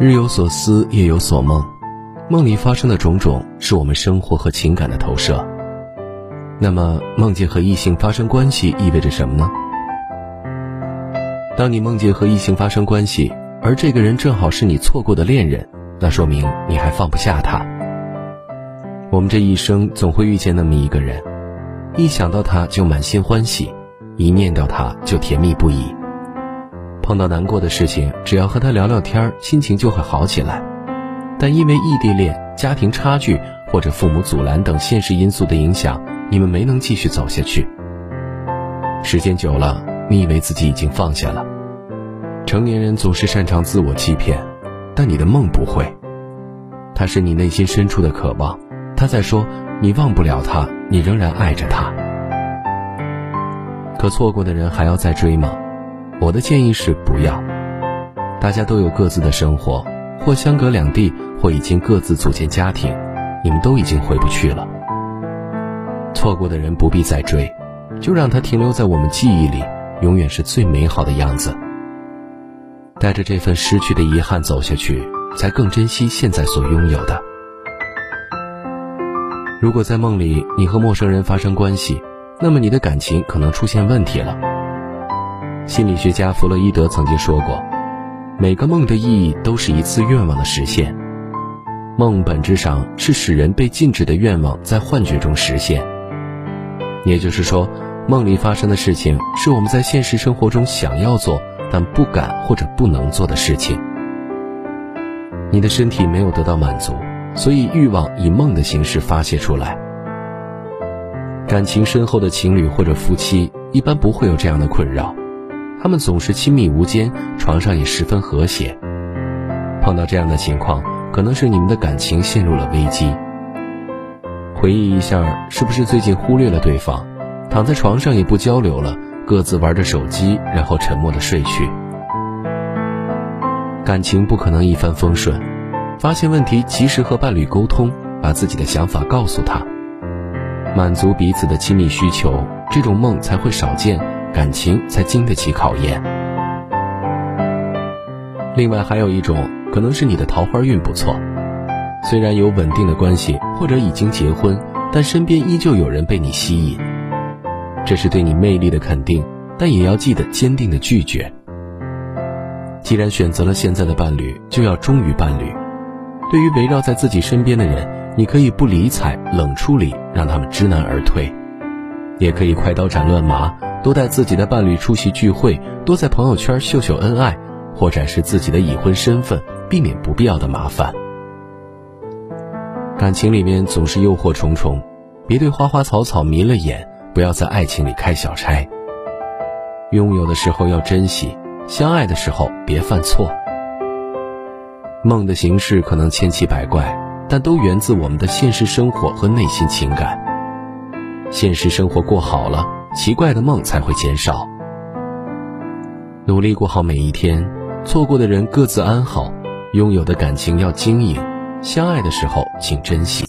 日有所思，夜有所梦，梦里发生的种种是我们生活和情感的投射。那么，梦见和异性发生关系意味着什么呢？当你梦见和异性发生关系，而这个人正好是你错过的恋人，那说明你还放不下他。我们这一生总会遇见那么一个人，一想到他就满心欢喜，一念到他就甜蜜不已。碰到难过的事情，只要和他聊聊天心情就会好起来。但因为异地恋、家庭差距或者父母阻拦等现实因素的影响，你们没能继续走下去。时间久了，你以为自己已经放下了。成年人总是擅长自我欺骗，但你的梦不会。他是你内心深处的渴望，他在说你忘不了他，你仍然爱着他。可错过的人还要再追吗？我的建议是不要。大家都有各自的生活，或相隔两地，或已经各自组建家庭，你们都已经回不去了。错过的人不必再追，就让他停留在我们记忆里，永远是最美好的样子。带着这份失去的遗憾走下去，才更珍惜现在所拥有的。如果在梦里你和陌生人发生关系，那么你的感情可能出现问题了。心理学家弗洛伊德曾经说过，每个梦的意义都是一次愿望的实现。梦本质上是使人被禁止的愿望在幻觉中实现。也就是说，梦里发生的事情是我们在现实生活中想要做但不敢或者不能做的事情。你的身体没有得到满足，所以欲望以梦的形式发泄出来。感情深厚的情侣或者夫妻一般不会有这样的困扰。他们总是亲密无间，床上也十分和谐。碰到这样的情况，可能是你们的感情陷入了危机。回忆一下，是不是最近忽略了对方，躺在床上也不交流了，各自玩着手机，然后沉默的睡去？感情不可能一帆风顺，发现问题及时和伴侣沟通，把自己的想法告诉他，满足彼此的亲密需求，这种梦才会少见。感情才经得起考验。另外还有一种可能是你的桃花运不错，虽然有稳定的关系或者已经结婚，但身边依旧有人被你吸引，这是对你魅力的肯定，但也要记得坚定的拒绝。既然选择了现在的伴侣，就要忠于伴侣。对于围绕在自己身边的人，你可以不理睬、冷处理，让他们知难而退，也可以快刀斩乱麻。多带自己的伴侣出席聚会，多在朋友圈秀秀恩爱，或展示自己的已婚身份，避免不必要的麻烦。感情里面总是诱惑重重，别对花花草草迷了眼，不要在爱情里开小差。拥有的时候要珍惜，相爱的时候别犯错。梦的形式可能千奇百怪，但都源自我们的现实生活和内心情感。现实生活过好了。奇怪的梦才会减少。努力过好每一天，错过的人各自安好，拥有的感情要经营，相爱的时候请珍惜。